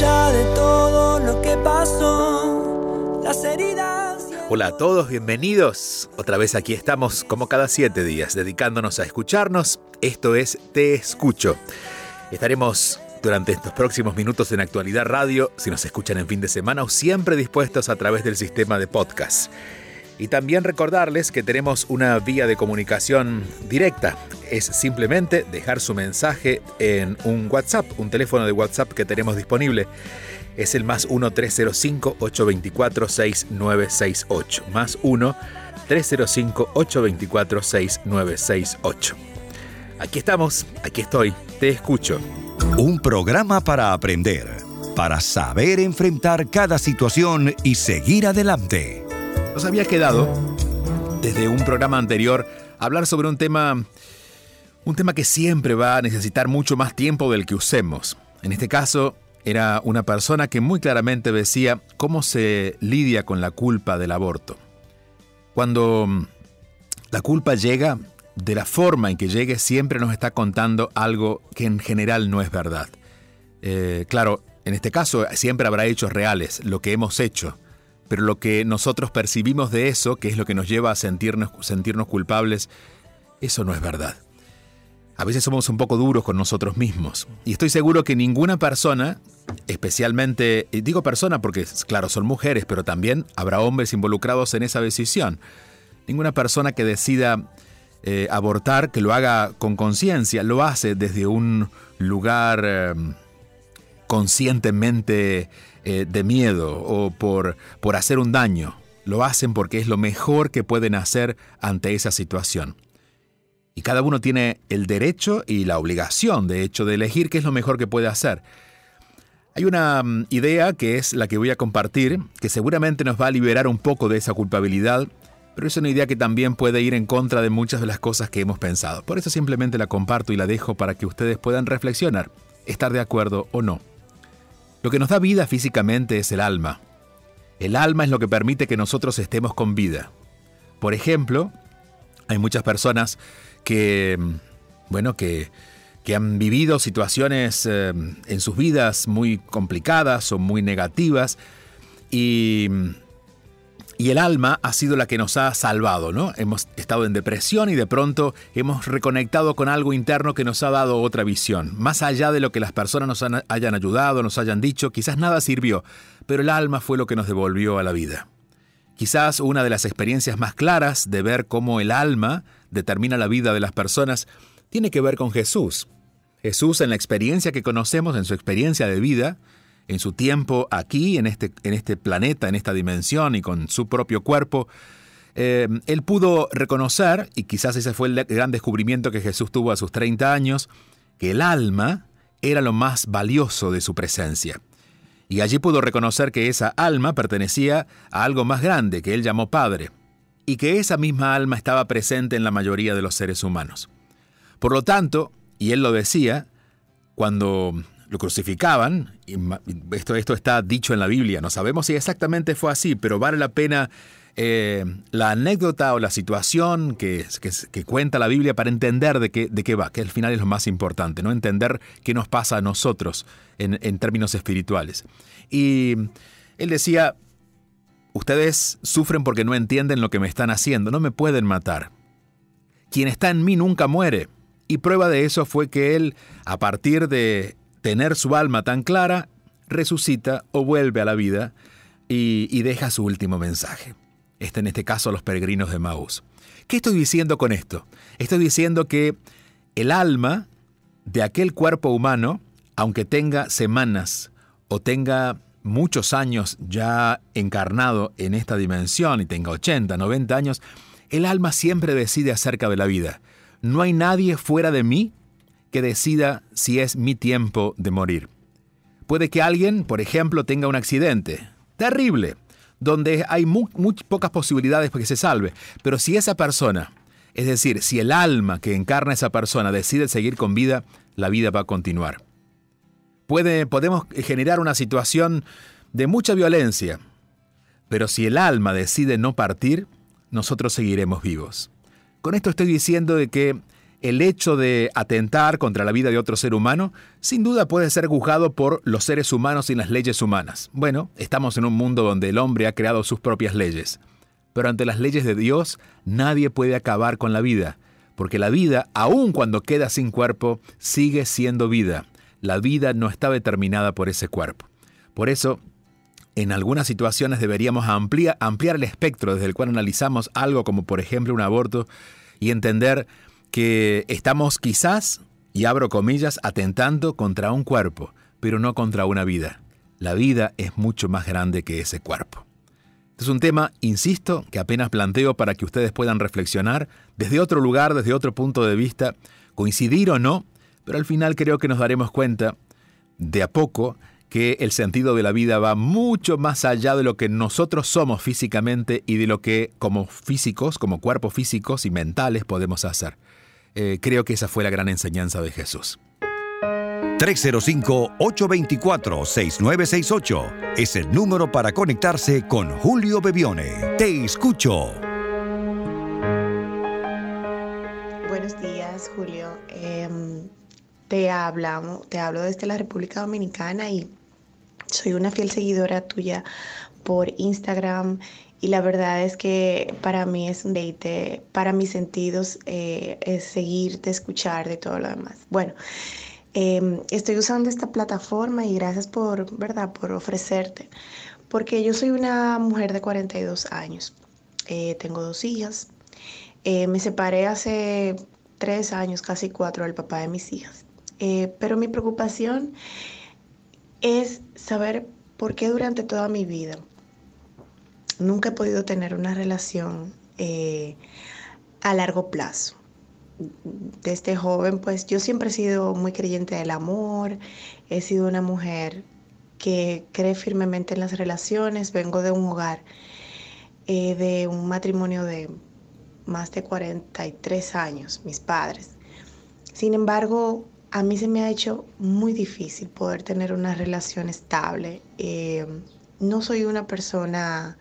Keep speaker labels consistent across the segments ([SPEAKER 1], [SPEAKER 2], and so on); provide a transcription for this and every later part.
[SPEAKER 1] De todo lo que pasó, las heridas.
[SPEAKER 2] Hola a todos, bienvenidos. Otra vez aquí estamos como cada siete días, dedicándonos a escucharnos. Esto es Te Escucho. Estaremos durante estos próximos minutos en Actualidad Radio, si nos escuchan en fin de semana o siempre dispuestos a través del sistema de podcast. Y también recordarles que tenemos una vía de comunicación directa. Es simplemente dejar su mensaje en un WhatsApp, un teléfono de WhatsApp que tenemos disponible. Es el más 1-305-824-6968. Más 1-305-824-6968. Aquí estamos, aquí estoy, te escucho.
[SPEAKER 3] Un programa para aprender, para saber enfrentar cada situación y seguir adelante.
[SPEAKER 2] Nos había quedado, desde un programa anterior, hablar sobre un tema, un tema que siempre va a necesitar mucho más tiempo del que usemos. En este caso, era una persona que muy claramente decía cómo se lidia con la culpa del aborto. Cuando la culpa llega, de la forma en que llegue, siempre nos está contando algo que en general no es verdad. Eh, claro, en este caso siempre habrá hechos reales, lo que hemos hecho pero lo que nosotros percibimos de eso, que es lo que nos lleva a sentirnos, sentirnos culpables, eso no es verdad. A veces somos un poco duros con nosotros mismos. Y estoy seguro que ninguna persona, especialmente, digo persona porque, claro, son mujeres, pero también habrá hombres involucrados en esa decisión. Ninguna persona que decida eh, abortar, que lo haga con conciencia, lo hace desde un lugar eh, conscientemente eh, de miedo o por, por hacer un daño. Lo hacen porque es lo mejor que pueden hacer ante esa situación. Y cada uno tiene el derecho y la obligación, de hecho, de elegir qué es lo mejor que puede hacer. Hay una mm, idea que es la que voy a compartir, que seguramente nos va a liberar un poco de esa culpabilidad, pero es una idea que también puede ir en contra de muchas de las cosas que hemos pensado. Por eso simplemente la comparto y la dejo para que ustedes puedan reflexionar, estar de acuerdo o no. Lo que nos da vida físicamente es el alma. El alma es lo que permite que nosotros estemos con vida. Por ejemplo, hay muchas personas que, bueno, que, que han vivido situaciones eh, en sus vidas muy complicadas o muy negativas y y el alma ha sido la que nos ha salvado, ¿no? Hemos estado en depresión y de pronto hemos reconectado con algo interno que nos ha dado otra visión. Más allá de lo que las personas nos hayan ayudado, nos hayan dicho, quizás nada sirvió, pero el alma fue lo que nos devolvió a la vida. Quizás una de las experiencias más claras de ver cómo el alma determina la vida de las personas tiene que ver con Jesús. Jesús en la experiencia que conocemos, en su experiencia de vida, en su tiempo aquí, en este, en este planeta, en esta dimensión y con su propio cuerpo, eh, él pudo reconocer, y quizás ese fue el gran descubrimiento que Jesús tuvo a sus 30 años, que el alma era lo más valioso de su presencia. Y allí pudo reconocer que esa alma pertenecía a algo más grande que él llamó Padre, y que esa misma alma estaba presente en la mayoría de los seres humanos. Por lo tanto, y él lo decía, cuando lo crucificaban, y esto, esto está dicho en la Biblia, no sabemos si exactamente fue así, pero vale la pena eh, la anécdota o la situación que, que, cuenta la Biblia para entender de qué, de qué va, que al final es lo más importante, ¿no? entender qué nos pasa a nosotros en, en términos espirituales. Y él decía, ustedes sufren porque no entienden lo que me están haciendo, no me pueden matar. Quien está en mí nunca muere. Y prueba de eso fue que él, a partir de tener su alma tan clara, resucita o vuelve a la vida y, y deja su último mensaje. Este en este caso los peregrinos de Maús. ¿Qué estoy diciendo con esto? Estoy diciendo que el alma de aquel cuerpo humano, aunque tenga semanas o tenga muchos años ya encarnado en esta dimensión y tenga 80, 90 años, el alma siempre decide acerca de la vida. No hay nadie fuera de mí que decida si es mi tiempo de morir. Puede que alguien, por ejemplo, tenga un accidente terrible, donde hay muy, pocas posibilidades para que se salve, pero si esa persona, es decir, si el alma que encarna esa persona decide seguir con vida, la vida va a continuar. Puede, podemos generar una situación de mucha violencia, pero si el alma decide no partir, nosotros seguiremos vivos. Con esto estoy diciendo de que el hecho de atentar contra la vida de otro ser humano sin duda puede ser juzgado por los seres humanos y las leyes humanas. Bueno, estamos en un mundo donde el hombre ha creado sus propias leyes. Pero ante las leyes de Dios nadie puede acabar con la vida, porque la vida, aun cuando queda sin cuerpo, sigue siendo vida. La vida no está determinada por ese cuerpo. Por eso, en algunas situaciones deberíamos ampliar, ampliar el espectro desde el cual analizamos algo como por ejemplo un aborto y entender que estamos quizás, y abro comillas, atentando contra un cuerpo, pero no contra una vida. La vida es mucho más grande que ese cuerpo. Es un tema, insisto, que apenas planteo para que ustedes puedan reflexionar desde otro lugar, desde otro punto de vista, coincidir o no, pero al final creo que nos daremos cuenta de a poco que el sentido de la vida va mucho más allá de lo que nosotros somos físicamente y de lo que como físicos, como cuerpos físicos y mentales podemos hacer. Eh, creo que esa fue la gran enseñanza de Jesús.
[SPEAKER 3] 305-824-6968 es el número para conectarse con Julio Bebione. Te escucho.
[SPEAKER 4] Buenos días, Julio. Em, te, hablamos, te hablo desde la República Dominicana y soy una fiel seguidora tuya por Instagram y la verdad es que para mí es un date, para mis sentidos eh, es seguirte, escuchar de todo lo demás. Bueno, em, estoy usando esta plataforma y gracias por, ¿verdad?, por ofrecerte, porque yo soy una mujer de 42 años, eh, tengo dos hijas, eh, me separé hace tres años, casi cuatro, del papá de mis hijas, pero mi preocupación es saber por qué durante toda mi vida nunca he podido tener una relación eh, a largo plazo. Desde joven, pues yo siempre he sido muy creyente del amor, he sido una mujer que cree firmemente en las relaciones, vengo de un hogar, eh, de un matrimonio de más de 43 años, mis padres. Sin embargo, a mí se me ha hecho muy difícil poder tener una relación estable. Eh, no soy una persona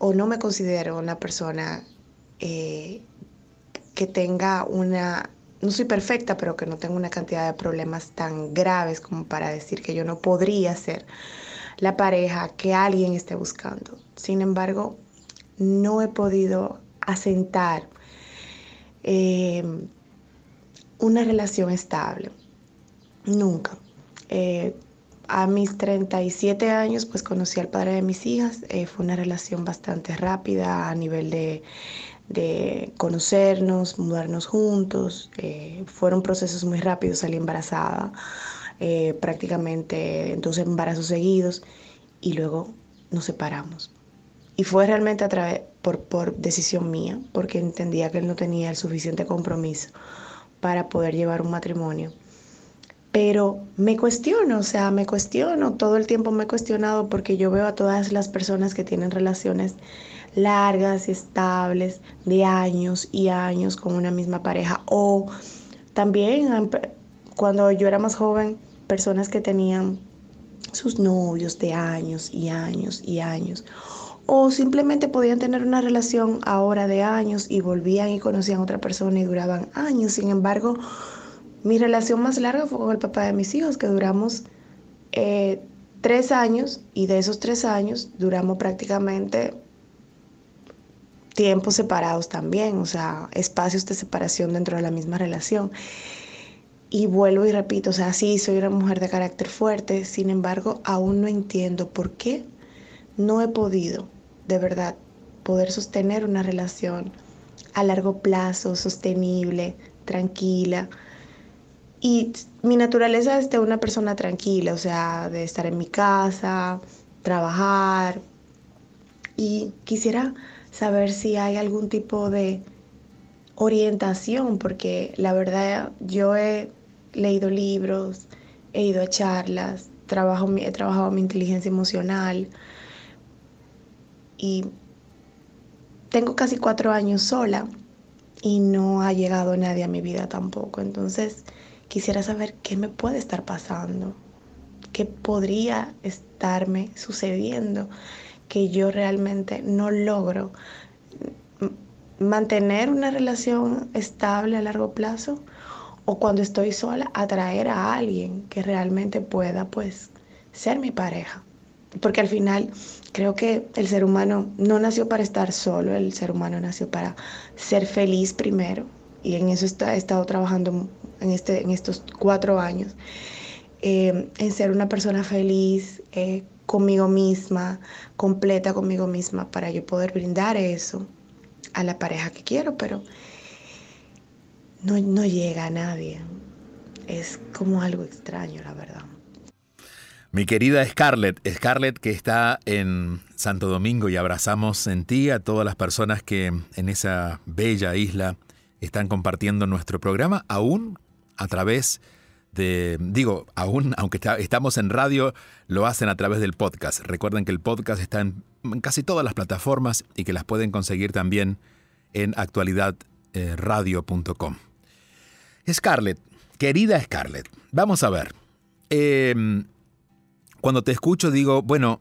[SPEAKER 4] o no me considero una persona eh, que tenga una, no soy perfecta, pero que no tengo una cantidad de problemas tan graves como para decir que yo no podría ser la pareja que alguien esté buscando. Sin embargo, no he podido asentar eh, una relación estable. Nunca. Eh, a mis 37 años, pues conocí al padre de mis hijas. Eh, fue una relación bastante rápida a nivel de, conocernos, mudarnos juntos. Eh, fueron procesos muy rápidos, salí embarazada, eh, prácticamente dos embarazos seguidos y luego nos separamos. Y fue realmente a través, por, por decisión mía, porque entendía que él no tenía el suficiente compromiso para poder llevar un matrimonio pero me cuestiono, o sea, me cuestiono, todo el tiempo me he cuestionado porque yo veo a todas las personas que tienen relaciones largas y estables de años y años con una misma pareja. O también cuando yo era más joven, personas que tenían sus novios de años y años y años. O simplemente podían tener una relación ahora de años y volvían y conocían a otra persona y duraban años, sin embargo, mi relación más larga fue con el papá de mis hijos, que duramos eh, tres años y de esos tres años duramos prácticamente tiempos separados también, o sea, espacios de separación dentro de la misma relación. Y vuelvo y repito, o sea, sí, soy una mujer de carácter fuerte, sin embargo, aún no entiendo por qué no he podido, de verdad, poder sostener una relación a largo plazo, sostenible, tranquila. Y mi naturaleza es de una persona tranquila, o sea, de estar en mi casa, trabajar. Y quisiera saber si hay algún tipo de orientación, porque la verdad yo he leído libros, he ido a charlas, trabajo, he trabajado mi inteligencia emocional y tengo casi cuatro años sola y no ha llegado nadie a mi vida tampoco. Entonces quisiera saber qué me puede estar pasando, qué podría estarme sucediendo, que yo realmente no logro mantener una relación estable a largo plazo o cuando estoy sola atraer a alguien que realmente pueda pues ser mi pareja. Porque al final creo que el ser humano no nació para estar solo, el ser humano nació para ser feliz primero. Y en eso he estado trabajando en, este, en estos cuatro años, eh, en ser una persona feliz eh, conmigo misma, completa conmigo misma, para yo poder brindar eso a la pareja que quiero, pero no, no llega a nadie. Es como algo extraño, la verdad.
[SPEAKER 2] Mi querida Scarlett, Scarlett que está en Santo Domingo y abrazamos en ti a todas las personas que en esa bella isla están compartiendo nuestro programa, aún a través de, digo, aún aunque estamos en radio, lo hacen a través del podcast. Recuerden que el podcast está en, casi todas las plataformas y que las pueden conseguir también en actualidadradio.com. Scarlett, querida Scarlett, vamos a ver. Em, cuando te escucho digo, bueno,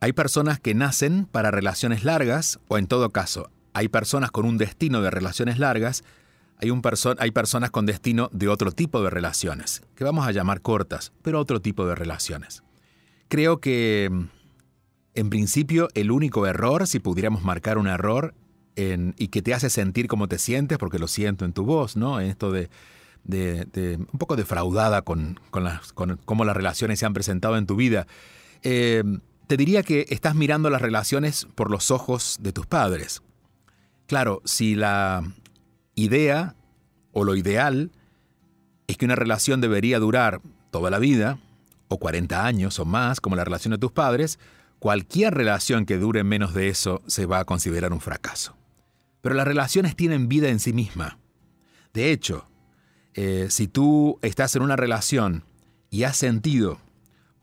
[SPEAKER 2] hay personas que nacen para relaciones largas, o en todo caso, hay personas con un destino de relaciones largas, hay, un hay personas con destino de otro tipo de relaciones, que vamos a llamar cortas, pero otro tipo de relaciones. Creo que, en principio, el único error, si pudiéramos marcar un error, y que te hace sentir como te sientes, porque lo siento en tu voz, ¿no? En esto de, un poco defraudada con, cómo las relaciones se han presentado en tu vida. Eh, te diría que estás mirando las relaciones por los ojos de tus padres. Claro, si la idea o lo ideal es que una relación debería durar toda la vida, o 40 años o más, como la relación de tus padres, cualquier relación que dure menos de eso se va a considerar un fracaso. Pero las relaciones tienen vida en sí misma. De hecho, eh, si tú estás en una relación y has sentido,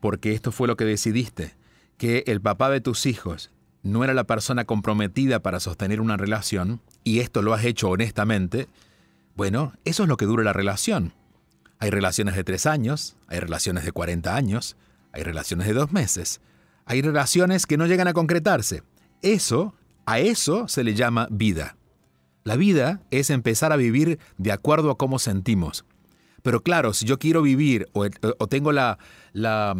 [SPEAKER 2] porque esto fue lo que decidiste, que el papá de tus hijos no era la persona comprometida para sostener una relación, y esto lo has hecho honestamente, bueno, eso es lo que dura la relación. Hay relaciones de tres años, hay relaciones de 40 años, hay relaciones de dos meses, hay relaciones que no llegan a concretarse. Eso a eso se le llama vida. La vida es empezar a vivir de acuerdo a cómo sentimos. Pero claro, si yo quiero vivir o, tengo la, la,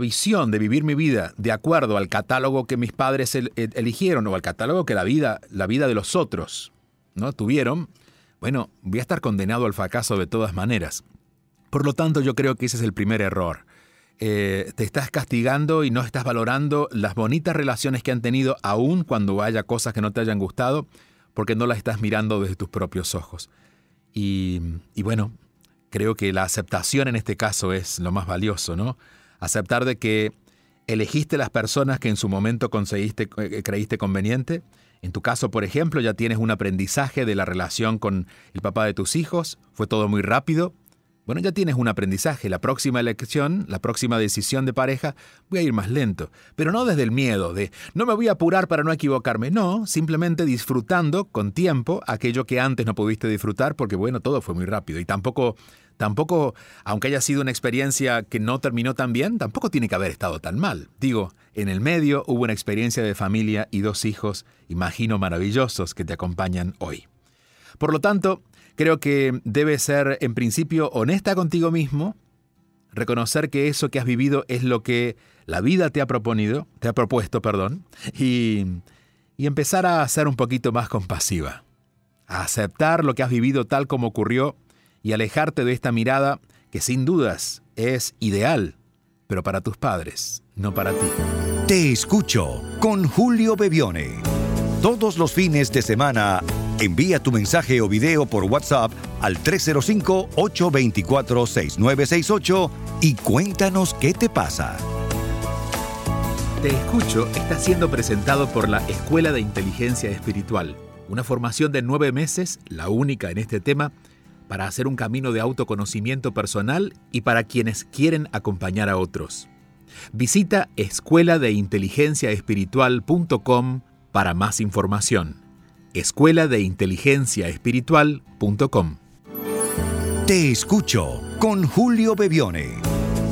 [SPEAKER 2] visión de vivir mi vida de acuerdo al catálogo que mis padres eligieron o al catálogo que la vida, la vida de los otros ¿no? tuvieron, bueno, voy a estar condenado al fracaso de todas maneras. Por lo tanto, yo creo que ese es el primer error. Eh, te estás castigando y no estás valorando las bonitas relaciones que han tenido, aun cuando haya cosas que no te hayan gustado, porque no las estás mirando desde tus propios ojos. Y, y bueno, creo que la aceptación en este caso es lo más valioso, ¿no? Aceptar de que elegiste las personas que en su momento eh, creíste conveniente. En tu caso, por ejemplo, ya tienes un aprendizaje de la relación con el papá de tus hijos, fue todo muy rápido, bueno, ya tienes un aprendizaje. La próxima elección, la próxima decisión de pareja, voy a ir más lento. Pero no desde el miedo de no me voy a apurar para no equivocarme. No, simplemente disfrutando con tiempo aquello que antes no pudiste disfrutar porque, bueno, todo fue muy rápido. Y tampoco, tampoco, aunque haya sido una experiencia que no terminó tan bien, tampoco tiene que haber estado tan mal. Digo, en el medio hubo una experiencia de familia y dos hijos, imagino, maravillosos que te acompañan hoy. Por lo tanto, Creo que debes ser, en principio, honesta contigo mismo, reconocer que eso que has vivido es lo que la vida te ha proponido, te ha propuesto, perdón, y, y empezar a ser un poquito más compasiva, a aceptar lo que has vivido tal como ocurrió y alejarte de esta mirada que sin dudas es ideal, pero para tus padres, no para ti.
[SPEAKER 3] Te escucho con Julio Bebione. Todos los fines de semana, envía tu mensaje o video por WhatsApp al 305-824-6968 y cuéntanos qué te pasa.
[SPEAKER 2] Te escucho está siendo presentado por la Escuela de Inteligencia Espiritual, una formación de nueve meses, la única en este tema, para hacer un camino de autoconocimiento personal y para quienes quieren acompañar a otros. Visita escuela de inteligencia para más información. Escuela de inteligencia espiritual.com.
[SPEAKER 3] Te escucho con Julio Bebione.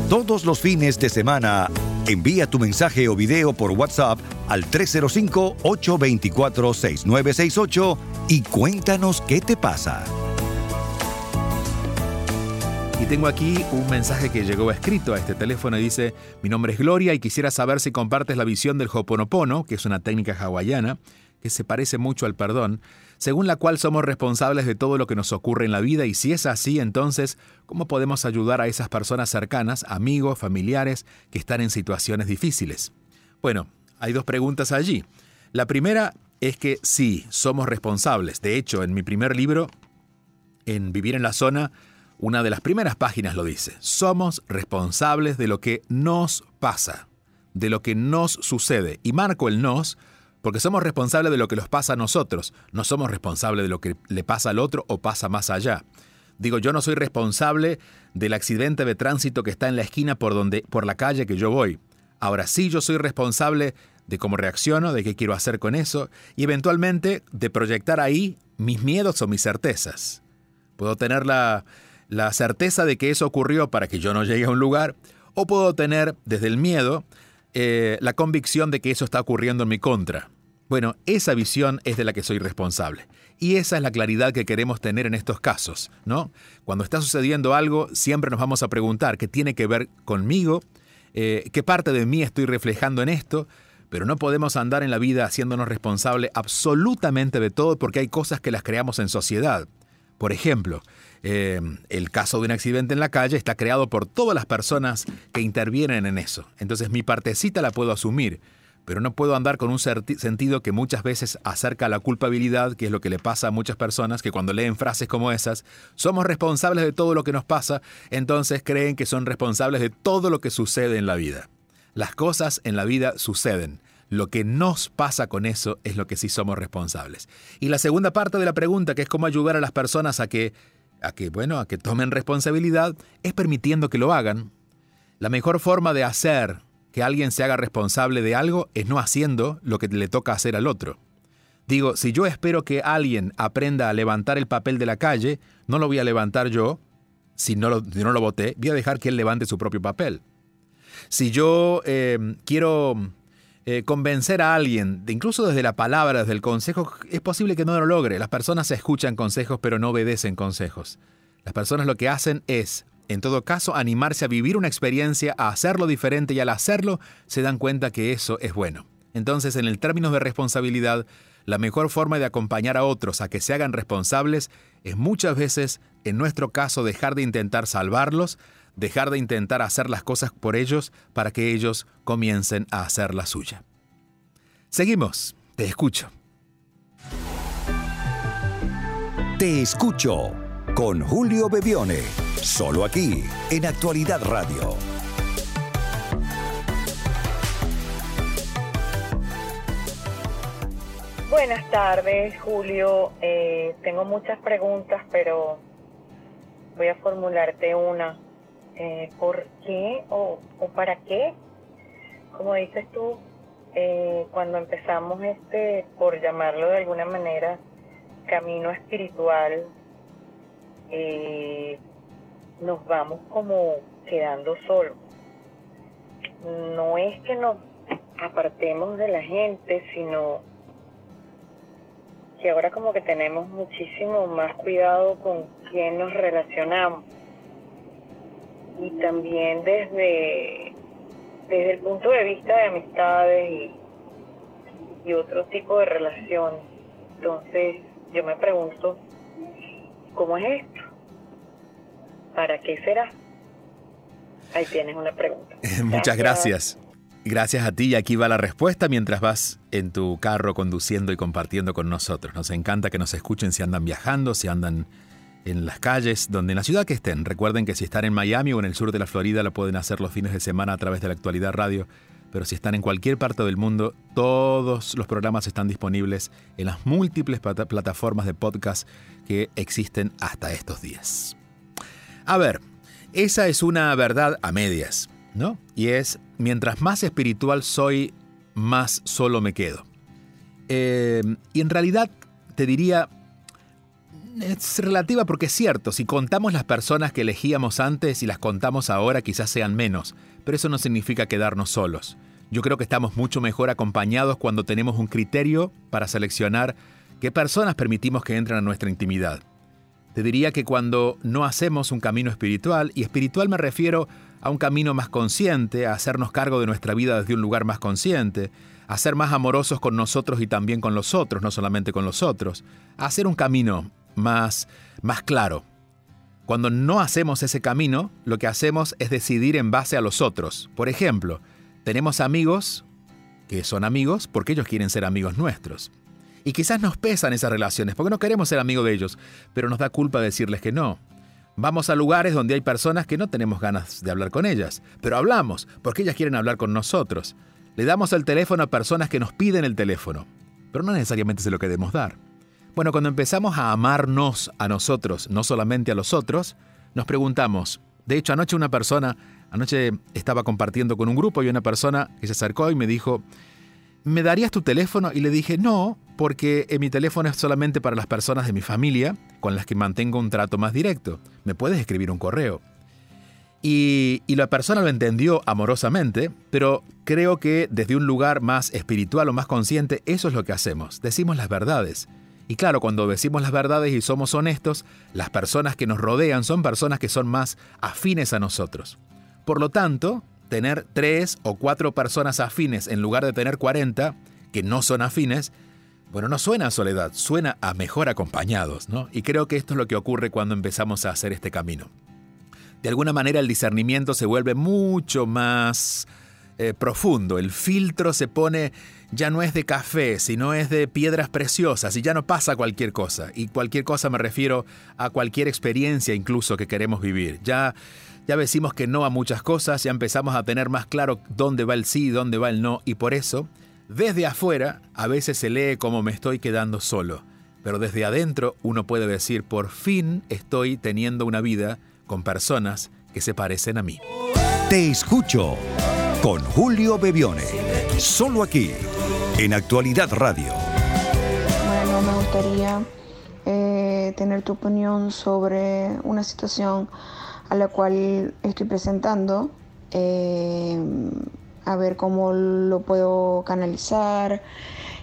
[SPEAKER 3] Todos los fines de semana Envía tu mensaje o video por WhatsApp al 305-824-6968 y cuéntanos qué te pasa.
[SPEAKER 2] Y tengo aquí un mensaje que llegó escrito a este teléfono y dice, mi nombre es Gloria y quisiera saber si compartes la visión del Hoponopono, que es una técnica hawaiana que se parece mucho al perdón, según la cual somos responsables de todo lo que nos ocurre en la vida y si es así, entonces, ¿cómo podemos ayudar a esas personas cercanas, amigos, familiares, que están en situaciones difíciles? Bueno, hay dos preguntas allí. La primera es que sí, somos responsables. De hecho, en mi primer libro, en Vivir en la Zona, una de las primeras páginas lo dice. Somos responsables de lo que nos pasa, de lo que nos sucede. Y marco el nos porque somos responsables de lo que nos pasa a nosotros, no somos responsables de lo que le pasa al otro o pasa más allá. Digo, yo no soy responsable del accidente de tránsito que está en la esquina por donde por la calle que yo voy. Ahora sí yo soy responsable de cómo reacciono, de qué quiero hacer con eso y eventualmente de proyectar ahí mis miedos o mis certezas. Puedo tener la, la certeza de que eso ocurrió para que yo no llegue a un lugar o puedo tener desde el miedo eh, la convicción de que eso está ocurriendo en mi contra. Bueno, esa visión es de la que soy responsable. Y esa es la claridad que queremos tener en estos casos, ¿no? Cuando está sucediendo algo, siempre nos vamos a preguntar qué tiene que ver conmigo, eh, qué parte de mí estoy reflejando en esto, pero no podemos andar en la vida haciéndonos responsable absolutamente de todo porque hay cosas que las creamos en sociedad. Por ejemplo, eh, el caso de un accidente en la calle está creado por todas las personas que intervienen en eso. Entonces mi partecita la puedo asumir, pero no puedo andar con un sentido que muchas veces acerca a la culpabilidad, que es lo que le pasa a muchas personas que cuando leen frases como esas, somos responsables de todo lo que nos pasa, entonces creen que son responsables de todo lo que sucede en la vida. Las cosas en la vida suceden. Lo que nos pasa con eso es lo que sí somos responsables. Y la segunda parte de la pregunta, que es cómo ayudar a las personas a que a que, bueno, a que tomen responsabilidad es permitiendo que lo hagan. La mejor forma de hacer que alguien se haga responsable de algo es no haciendo lo que le toca hacer al otro. Digo, si yo espero que alguien aprenda a levantar el papel de la calle, no lo voy a levantar yo. Si no lo, no lo voté, voy a dejar que él levante su propio papel. Si yo eh, quiero eh, convencer a alguien, incluso desde la palabra, desde el consejo, es posible que no lo logre. Las personas escuchan consejos pero no obedecen consejos. Las personas lo que hacen es, en todo caso, animarse a vivir una experiencia, a hacerlo diferente y al hacerlo se dan cuenta que eso es bueno. Entonces, en el término de responsabilidad, la mejor forma de acompañar a otros a que se hagan responsables es muchas veces, en nuestro caso, dejar de intentar salvarlos, dejar de intentar hacer las cosas por ellos para que ellos comiencen a hacer la suya. Seguimos, te escucho.
[SPEAKER 3] Te escucho con Julio Bebione, solo aquí en Actualidad Radio.
[SPEAKER 5] Buenas tardes, Julio. Eh, tengo muchas preguntas, pero voy a formularte una. Eh, ¿por qué o, para qué? Como dices tú, eh, cuando empezamos este, por llamarlo de alguna manera, camino espiritual, eh, nos vamos como quedando solos. No es que nos apartemos de la gente, sino que ahora como que tenemos muchísimo más cuidado con quién nos relacionamos y también desde, desde el punto de vista de amistades y, otro tipo de relaciones. Entonces yo me pregunto, ¿cómo es esto? ¿Para qué será? Ahí tienes una pregunta.
[SPEAKER 2] Muchas gracias. Gracias a ti y aquí va la respuesta mientras vas en tu carro conduciendo y compartiendo con nosotros. Nos encanta que nos escuchen si andan viajando, si andan en las calles, donde en la ciudad que estén. Recuerden que si están en Miami o en el sur de la Florida lo pueden hacer los fines de semana a través de la actualidad radio, pero si están en cualquier parte del mundo, todos los programas están disponibles en las múltiples plataformas de podcast que existen hasta estos días. A ver, esa es una verdad a medias. ¿no? Y es, mientras más espiritual soy, más solo me quedo. Eh, y en realidad te diría, es relativa porque es cierto, si contamos las personas que elegíamos antes y las contamos ahora quizás sean menos, pero eso no significa quedarnos solos. Yo creo que estamos mucho mejor acompañados cuando tenemos un criterio para seleccionar qué personas permitimos que entren a nuestra intimidad. Te diría que cuando no hacemos un camino espiritual, y espiritual me refiero a un camino más consciente, a hacernos cargo de nuestra vida desde un lugar más consciente, a ser más amorosos con nosotros y también con los otros, no solamente con los otros, a hacer un camino más, más claro. Cuando no hacemos ese camino, lo que hacemos es decidir en base a los otros. Por ejemplo, tenemos amigos que son amigos porque ellos quieren ser amigos nuestros. Y quizás nos pesan esas relaciones porque no queremos ser amigos de ellos, pero nos da culpa decirles que no. Vamos a lugares donde hay personas que no tenemos ganas de hablar con ellas, pero hablamos porque ellas quieren hablar con nosotros. Le damos el teléfono a personas que nos piden el teléfono, pero no necesariamente se lo queremos dar. Bueno, cuando empezamos a amarnos a nosotros, no solamente a los otros, nos preguntamos, de hecho anoche una persona, anoche estaba compartiendo con un grupo y una persona que se acercó y me dijo, ¿me darías tu teléfono? Y le dije, no, porque mi teléfono es solamente para las personas de mi familia con las que mantengo un trato más directo. Me puedes escribir un correo. Y, y, la persona lo entendió amorosamente, pero creo que desde un lugar más espiritual o más consciente, eso es lo que hacemos. Decimos las verdades. Y claro, cuando decimos las verdades y somos honestos, las personas que nos rodean son personas que son más afines a nosotros. Por lo tanto, tener tres o cuatro personas afines en lugar de tener 40 que no son afines, bueno, no suena a soledad, suena a mejor acompañados, ¿no? Y creo que esto es lo que ocurre cuando empezamos a hacer este camino. De alguna manera el discernimiento se vuelve mucho más eh, profundo, el filtro se pone, ya no es de café, sino es de piedras preciosas y ya no pasa cualquier cosa. Y cualquier cosa me refiero a cualquier experiencia incluso que queremos vivir. Ya ya decimos que no a muchas cosas, ya empezamos a tener más claro dónde va el sí dónde va el no, y por eso, desde afuera, a veces se lee como me estoy quedando solo, pero desde adentro uno puede decir, por fin estoy teniendo una vida con personas que se parecen a mí.
[SPEAKER 3] Te escucho con Julio Bebione, solo aquí, en Actualidad Radio.
[SPEAKER 6] Bueno, me gustaría eh, tener tu opinión sobre una situación a la cual estoy presentando, eh, a ver cómo lo puedo canalizar.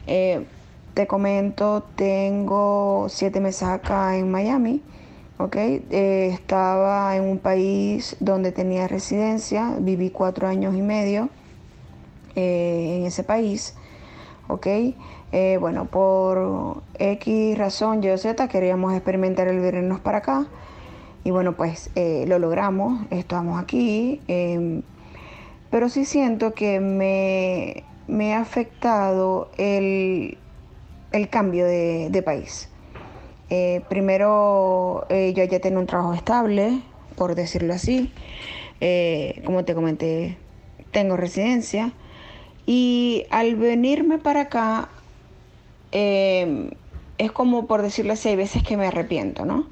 [SPEAKER 6] Eh, te comento, tengo siete meses acá en Miami, ¿ok? Eh, estaba en un país donde tenía residencia, viví cuatro años y medio en ese país, ¿ok? bueno, por X razón, yo Z, queríamos experimentar el venirnos para acá. Y bueno, pues eh, lo logramos, estamos aquí, em, pero sí siento que me, ha afectado el, cambio de, país. Eh, primero, eh, yo ya tengo un trabajo estable, por decirlo así. como te comenté, tengo residencia. Y al venirme para acá, em, es como por decirlo así, hay veces que me arrepiento, ¿no?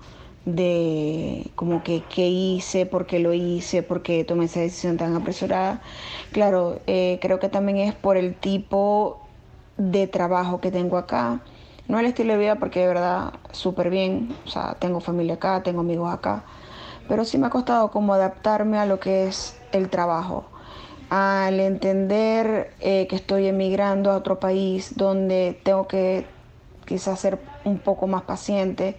[SPEAKER 6] de como que qué hice, por qué lo hice, por qué tomé esa decisión tan apresurada. Claro, eh, creo que también es por el tipo de trabajo que tengo acá. No el estilo de vida porque de verdad súper bien, o sea, tengo familia acá, tengo amigos acá, pero sí me ha costado como adaptarme a lo que es el trabajo, al entender eh, que estoy emigrando a otro país donde tengo que quizás ser un poco más paciente.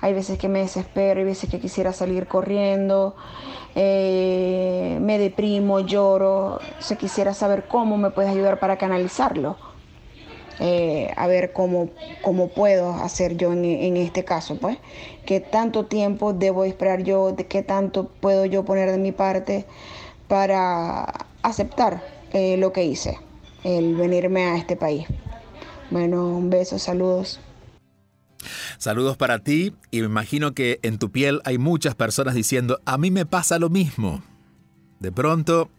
[SPEAKER 6] Hay veces que me desespero, hay veces que quisiera salir corriendo, eh, me deprimo, lloro. Se quisiera saber cómo me puedes ayudar para canalizarlo. eh, a ver cómo, cómo puedo hacer yo en, este caso, pues, qué tanto tiempo debo esperar yo, de qué tanto puedo yo poner de mi parte para aceptar eh, lo que hice, el venirme a este país. Bueno, un beso, saludos.
[SPEAKER 2] Saludos para ti y me imagino que en tu piel hay muchas personas diciendo, a mí me pasa lo mismo. De pronto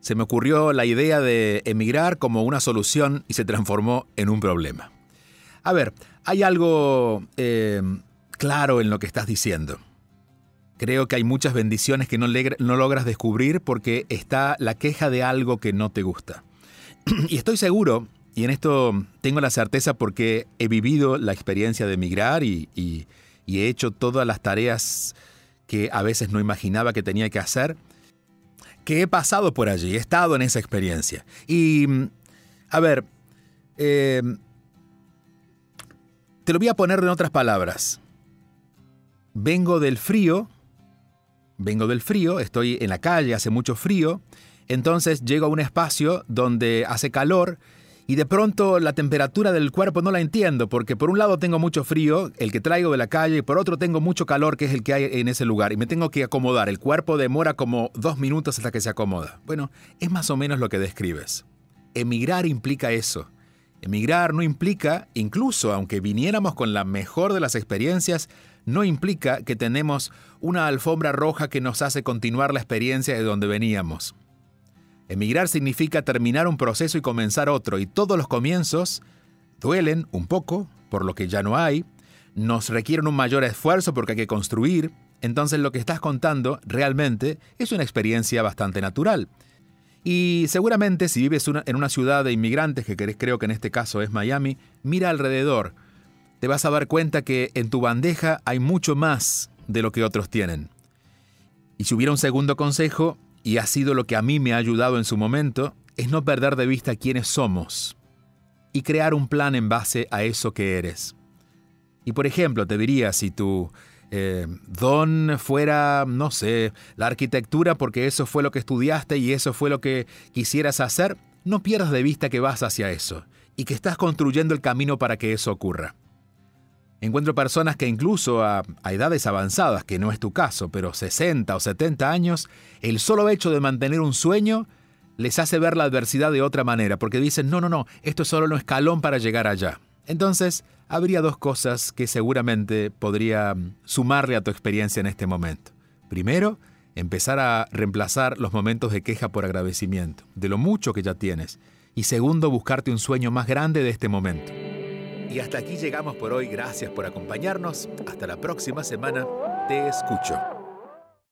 [SPEAKER 2] se me ocurrió la idea de emigrar como una solución y se transformó en un problema. A ver, hay algo eh, claro en lo que estás diciendo. Creo que hay muchas bendiciones que no, logras descubrir porque está la queja de algo que no te gusta. y estoy seguro, y en esto tengo la certeza porque he vivido la experiencia de emigrar y, he hecho todas las tareas que a veces no imaginaba que tenía que hacer, que he pasado por allí, he estado en esa experiencia. Y, a ver, eh, te lo voy a poner en otras palabras. Vengo del frío, vengo del frío, estoy en la calle, hace mucho frío, entonces llego a un espacio donde hace calor y de pronto la temperatura del cuerpo no la entiendo, porque por un lado tengo mucho frío, el que traigo de la calle, y por otro tengo mucho calor, que es el que hay en ese lugar, y me tengo que acomodar. El cuerpo demora como dos minutos hasta que se acomoda. Bueno, es más o menos lo que describes. Emigrar implica eso. Emigrar no implica, incluso aunque viniéramos con la mejor de las experiencias, no implica que tenemos una alfombra roja que nos hace continuar la experiencia de donde veníamos. Emigrar significa terminar un proceso y comenzar otro, y todos los comienzos duelen un poco, por lo que ya no hay, nos requieren un mayor esfuerzo porque hay que construir, entonces lo que estás contando realmente es una experiencia bastante natural. Y seguramente si vives en una ciudad de inmigrantes, que creo que en este caso es Miami, mira alrededor. Te vas a dar cuenta que en tu bandeja hay mucho más de lo que otros tienen. Y si hubiera un segundo consejo, y ha sido lo que a mí me ha ayudado en su momento, es no perder de vista quiénes somos y crear un plan en base a eso que eres. Y por ejemplo, te diría, si tu eh, don fuera, no sé, la arquitectura porque eso fue lo que estudiaste y eso fue lo que quisieras hacer, no pierdas de vista que vas hacia eso y que estás construyendo el camino para que eso ocurra. Encuentro personas que incluso a, edades avanzadas, que no es tu caso, pero 60 o 70 años, el solo hecho de mantener un sueño les hace ver la adversidad de otra manera, porque dicen, no, no, no, esto es solo un escalón para llegar allá. Entonces, habría dos cosas que seguramente podría mm, sumarle a tu experiencia en este momento. Primero, empezar a reemplazar los momentos de queja por agradecimiento, de lo mucho que ya tienes. Y segundo, buscarte un sueño más grande de este momento. Y hasta aquí llegamos por hoy. Gracias por acompañarnos. Hasta la próxima semana. Te escucho.